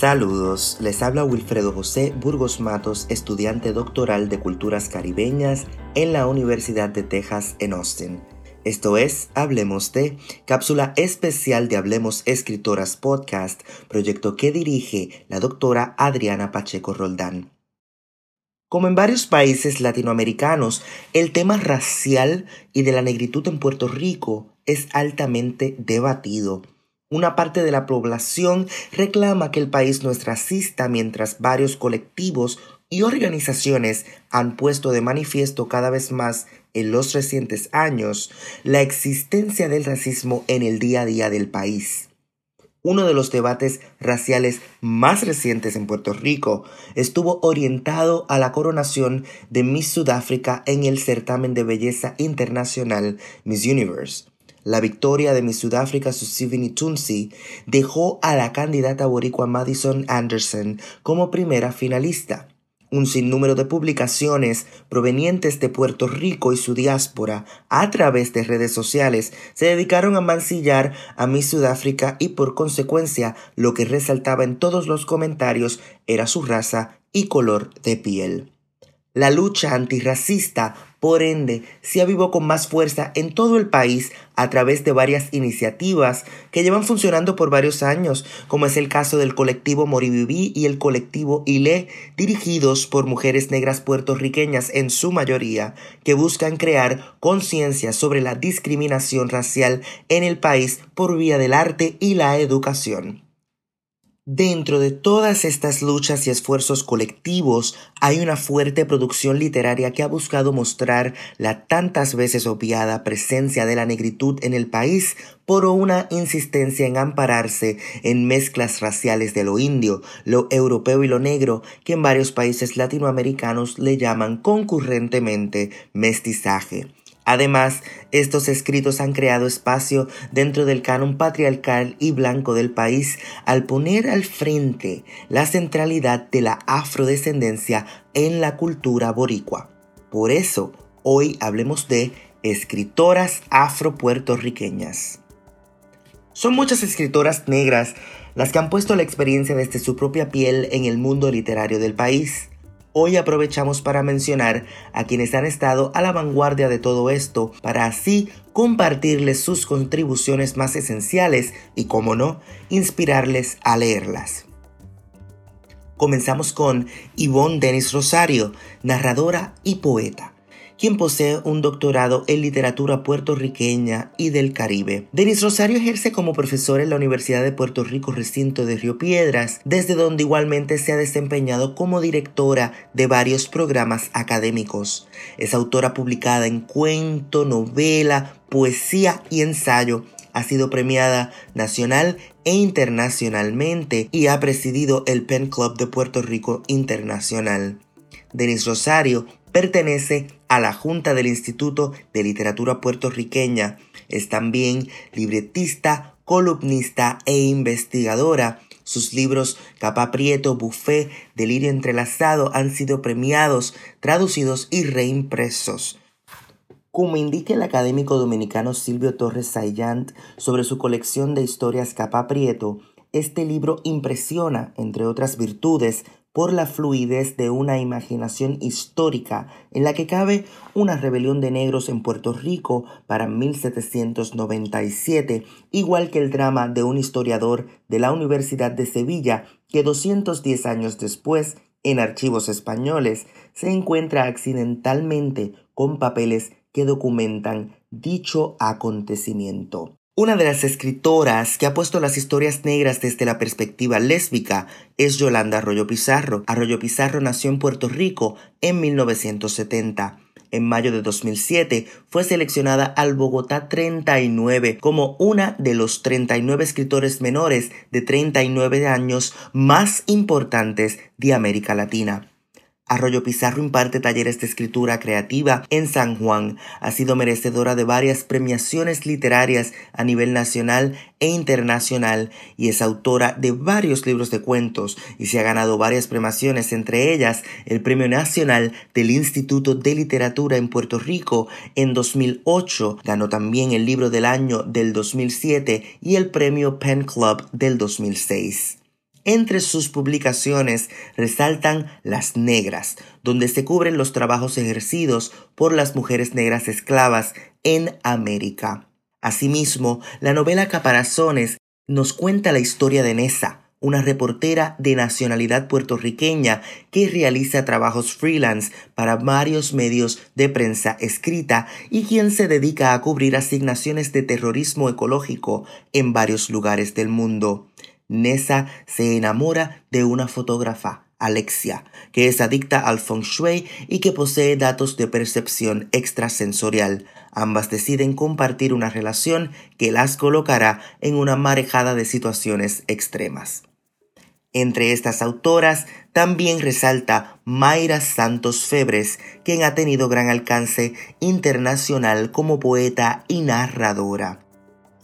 Saludos, les habla Wilfredo José Burgos Matos, estudiante doctoral de Culturas Caribeñas en la Universidad de Texas en Austin. Esto es Hablemos de, cápsula especial de Hablemos Escritoras Podcast, proyecto que dirige la doctora Adriana Pacheco Roldán. Como en varios países latinoamericanos, el tema racial y de la negritud en Puerto Rico es altamente debatido. Una parte de la población reclama que el país no es racista mientras varios colectivos y organizaciones han puesto de manifiesto cada vez más en los recientes años la existencia del racismo en el día a día del país. Uno de los debates raciales más recientes en Puerto Rico estuvo orientado a la coronación de Miss Sudáfrica en el certamen de belleza internacional Miss Universe. La victoria de Miss Sudáfrica Susivini Tunsi dejó a la candidata boricua Madison Anderson como primera finalista. Un sinnúmero de publicaciones provenientes de Puerto Rico y su diáspora a través de redes sociales se dedicaron a mancillar a Miss Sudáfrica y por consecuencia lo que resaltaba en todos los comentarios era su raza y color de piel. La lucha antirracista, por ende, se avivó con más fuerza en todo el país a través de varias iniciativas que llevan funcionando por varios años, como es el caso del colectivo Moriviví y el colectivo ILE, dirigidos por mujeres negras puertorriqueñas en su mayoría, que buscan crear conciencia sobre la discriminación racial en el país por vía del arte y la educación. Dentro de todas estas luchas y esfuerzos colectivos hay una fuerte producción literaria que ha buscado mostrar la tantas veces obviada presencia de la negritud en el país por una insistencia en ampararse en mezclas raciales de lo indio, lo europeo y lo negro, que en varios países latinoamericanos le llaman concurrentemente mestizaje. Además, estos escritos han creado espacio dentro del canon patriarcal y blanco del país al poner al frente la centralidad de la afrodescendencia en la cultura boricua. Por eso, hoy hablemos de escritoras afropuertorriqueñas. Son muchas escritoras negras las que han puesto la experiencia desde su propia piel en el mundo literario del país. Hoy aprovechamos para mencionar a quienes han estado a la vanguardia de todo esto para así compartirles sus contribuciones más esenciales y, como no, inspirarles a leerlas. Comenzamos con Yvonne Denis Rosario, narradora y poeta quien posee un doctorado en literatura puertorriqueña y del Caribe. Denis Rosario ejerce como profesor en la Universidad de Puerto Rico Recinto de Río Piedras, desde donde igualmente se ha desempeñado como directora de varios programas académicos. Es autora publicada en cuento, novela, poesía y ensayo ha sido premiada nacional e internacionalmente y ha presidido el Pen Club de Puerto Rico Internacional. Denis Rosario pertenece a la Junta del Instituto de Literatura Puertorriqueña. Es también libretista, columnista e investigadora. Sus libros Capa Prieto, Buffet, Delirio Entrelazado han sido premiados, traducidos y reimpresos. Como indica el académico dominicano Silvio Torres Sayant sobre su colección de historias Capa Prieto, este libro impresiona, entre otras virtudes, por la fluidez de una imaginación histórica en la que cabe una rebelión de negros en Puerto Rico para 1797, igual que el drama de un historiador de la Universidad de Sevilla que 210 años después, en archivos españoles, se encuentra accidentalmente con papeles que documentan dicho acontecimiento. Una de las escritoras que ha puesto las historias negras desde la perspectiva lésbica es Yolanda Arroyo Pizarro. Arroyo Pizarro nació en Puerto Rico en 1970. En mayo de 2007 fue seleccionada al Bogotá 39 como una de los 39 escritores menores de 39 años más importantes de América Latina. Arroyo Pizarro imparte talleres de escritura creativa en San Juan. Ha sido merecedora de varias premiaciones literarias a nivel nacional e internacional y es autora de varios libros de cuentos y se ha ganado varias premiaciones, entre ellas el Premio Nacional del Instituto de Literatura en Puerto Rico en 2008. Ganó también el Libro del Año del 2007 y el Premio Pen Club del 2006. Entre sus publicaciones resaltan Las Negras, donde se cubren los trabajos ejercidos por las mujeres negras esclavas en América. Asimismo, la novela Caparazones nos cuenta la historia de Nessa, una reportera de nacionalidad puertorriqueña que realiza trabajos freelance para varios medios de prensa escrita y quien se dedica a cubrir asignaciones de terrorismo ecológico en varios lugares del mundo. Nessa se enamora de una fotógrafa, Alexia, que es adicta al feng shui y que posee datos de percepción extrasensorial. Ambas deciden compartir una relación que las colocará en una marejada de situaciones extremas. Entre estas autoras también resalta Mayra Santos Febres, quien ha tenido gran alcance internacional como poeta y narradora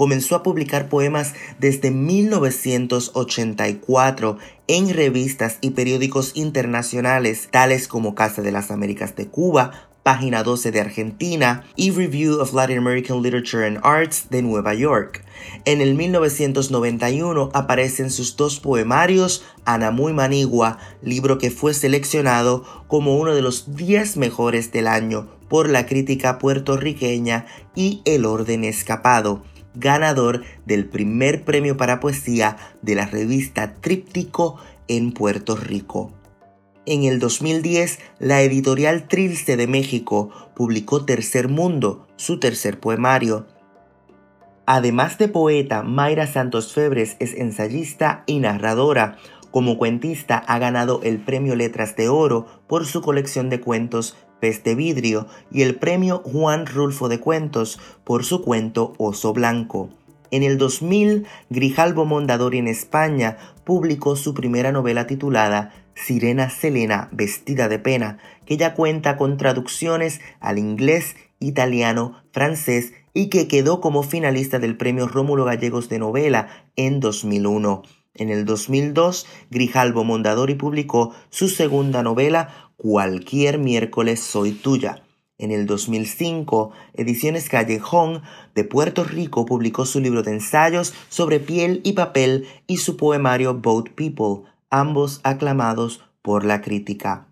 comenzó a publicar poemas desde 1984 en revistas y periódicos internacionales tales como Casa de las Américas de Cuba, Página 12 de Argentina y Review of Latin American Literature and Arts de Nueva York. En el 1991 aparecen sus dos poemarios Anamuy Manigua, libro que fue seleccionado como uno de los 10 mejores del año por la crítica puertorriqueña y El Orden Escapado, ganador del primer premio para poesía de la revista Tríptico en Puerto Rico. En el 2010, la editorial Trilce de México publicó Tercer Mundo, su tercer poemario. Además de poeta, Mayra Santos Febres es ensayista y narradora. Como cuentista ha ganado el Premio Letras de Oro por su colección de cuentos Pez de Vidrio y el premio Juan Rulfo de Cuentos por su cuento Oso Blanco. En el 2000, Grijalbo Mondadori en España publicó su primera novela titulada Sirena Selena vestida de pena, que ya cuenta con traducciones al inglés, italiano, francés y que quedó como finalista del Premio Rómulo Gallegos de Novela en 2001. En el 2002, Grijalbo Mondadori publicó su segunda novela Cualquier miércoles soy tuya. En el 2005, Ediciones Callejón de Puerto Rico publicó su libro de ensayos sobre piel y papel y su poemario Boat People, ambos aclamados por la crítica.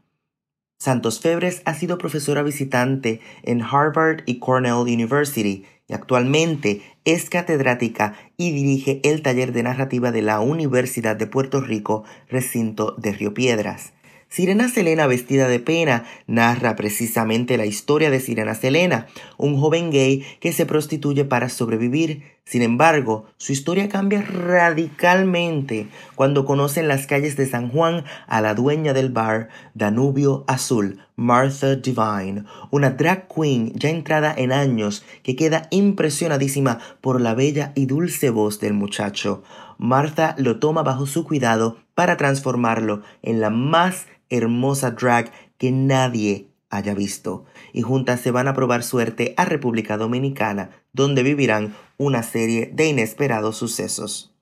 Santos Febres ha sido profesora visitante en Harvard y Cornell University y actualmente es catedrática y dirige el taller de narrativa de la Universidad de Puerto Rico, recinto de Río Piedras. Sirena Selena vestida de pena narra precisamente la historia de Sirena Selena, un joven gay que se prostituye para sobrevivir. Sin embargo, su historia cambia radicalmente cuando conoce en las calles de San Juan a la dueña del bar Danubio Azul, Martha Divine, una drag queen ya entrada en años que queda impresionadísima por la bella y dulce voz del muchacho. Martha lo toma bajo su cuidado para transformarlo en la más hermosa drag que nadie haya visto y juntas se van a probar suerte a República Dominicana, donde vivirán una serie de inesperados sucesos.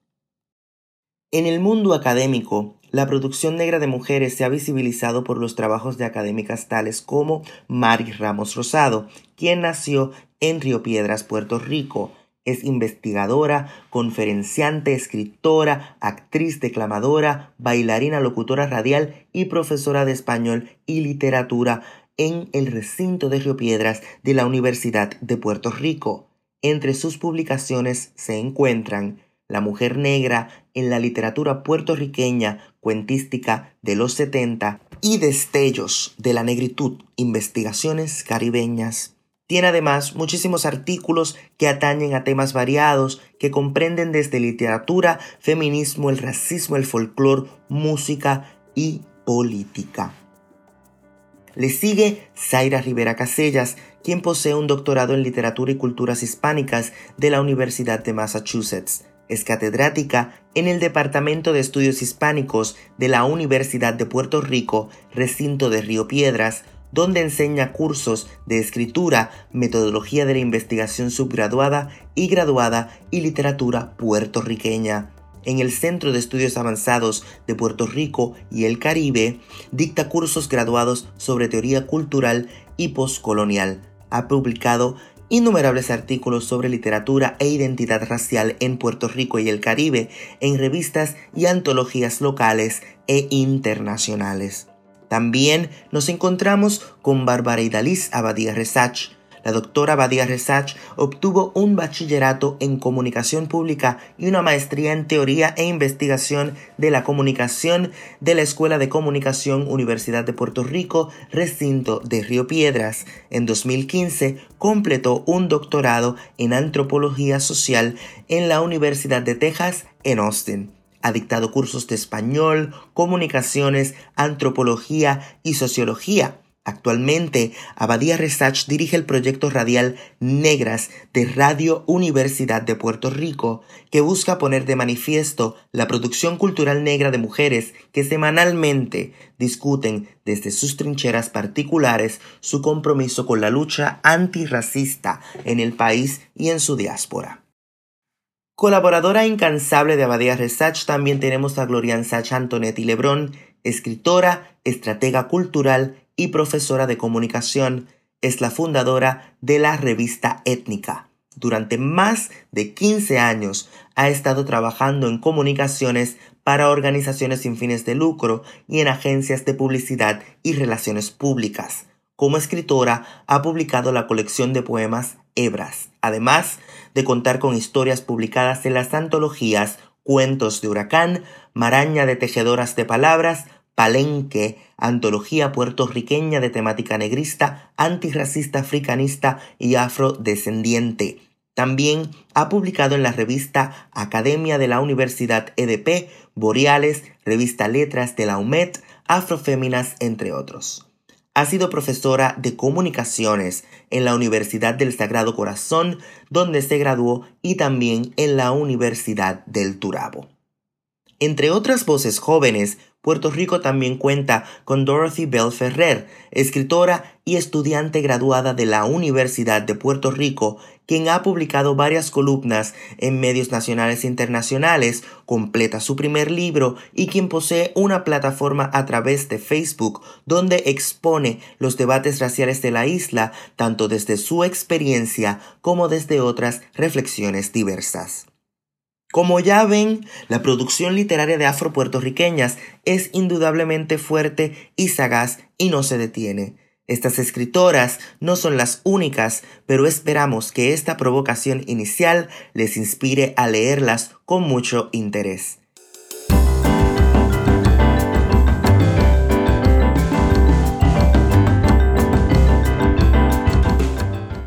En el mundo académico, la producción negra de mujeres se ha visibilizado por los trabajos de académicas tales como Mari Ramos Rosado, quien nació en Río Piedras, Puerto Rico, es investigadora, conferenciante, escritora, actriz, declamadora, bailarina, locutora radial y profesora de español y literatura en el recinto de Río Piedras de la Universidad de Puerto Rico. Entre sus publicaciones se encuentran La mujer negra en la literatura puertorriqueña cuentística de los 70 y Destellos de la negritud, investigaciones caribeñas tiene además muchísimos artículos que atañen a temas variados que comprenden desde literatura, feminismo, el racismo, el folclore, música y política. Le sigue Zaira Rivera Casellas, quien posee un doctorado en literatura y culturas hispánicas de la Universidad de Massachusetts. Es catedrática en el Departamento de Estudios Hispánicos de la Universidad de Puerto Rico, recinto de Río Piedras, donde enseña cursos de escritura, metodología de la investigación subgraduada y graduada y literatura puertorriqueña. En el Centro de Estudios Avanzados de Puerto Rico y el Caribe, dicta cursos graduados sobre teoría cultural y postcolonial. Ha publicado innumerables artículos sobre literatura e identidad racial en Puerto Rico y el Caribe en revistas y antologías locales e internacionales. También nos encontramos con Bárbara Idaliz Abadía Resach, la doctora Badia Resach obtuvo un bachillerato en comunicación pública y una maestría en teoría e investigación de la comunicación de la Escuela de Comunicación Universidad de Puerto Rico, recinto de Río Piedras. En 2015 completó un doctorado en antropología social en la Universidad de Texas en Austin. Ha dictado cursos de español, comunicaciones, antropología y sociología Actualmente, Abadía Resach dirige el proyecto radial Negras de Radio Universidad de Puerto Rico, que busca poner de manifiesto la producción cultural negra de mujeres que semanalmente discuten desde sus trincheras particulares su compromiso con la lucha antirracista en el país y en su diáspora. Colaboradora incansable de Abadía Resach también tenemos a Glorian Sach Antonetti Lebrón, escritora, estratega cultural y profesora de comunicación, es la fundadora de la revista Étnica. Durante más de 15 años ha estado trabajando en comunicaciones para organizaciones sin fines de lucro y en agencias de publicidad y relaciones públicas. Como escritora ha publicado la colección de poemas Hebras, además de contar con historias publicadas en las antologías Cuentos de Huracán, Maraña de Tejedoras de Palabras, Palenque, antología puertorriqueña de temática negrista, antirracista, africanista y afrodescendiente. También ha publicado en la revista Academia de la Universidad EDP, Boreales, revista Letras de la UMED, Afroféminas, entre otros. Ha sido profesora de comunicaciones en la Universidad del Sagrado Corazón, donde se graduó, y también en la Universidad del Turabo. Entre otras voces jóvenes, Puerto Rico también cuenta con Dorothy Bell Ferrer, escritora y estudiante graduada de la Universidad de Puerto Rico, quien ha publicado varias columnas en medios nacionales e internacionales, completa su primer libro y quien posee una plataforma a través de Facebook donde expone los debates raciales de la isla, tanto desde su experiencia como desde otras reflexiones diversas. Como ya ven, la producción literaria de afropuertorriqueñas es indudablemente fuerte y sagaz y no se detiene. Estas escritoras no son las únicas, pero esperamos que esta provocación inicial les inspire a leerlas con mucho interés.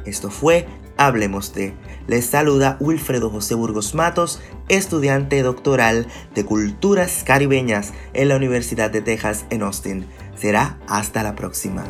Esto fue Hablemos de. Les saluda Wilfredo José Burgos Matos, estudiante doctoral de Culturas Caribeñas en la Universidad de Texas en Austin. Será hasta la próxima.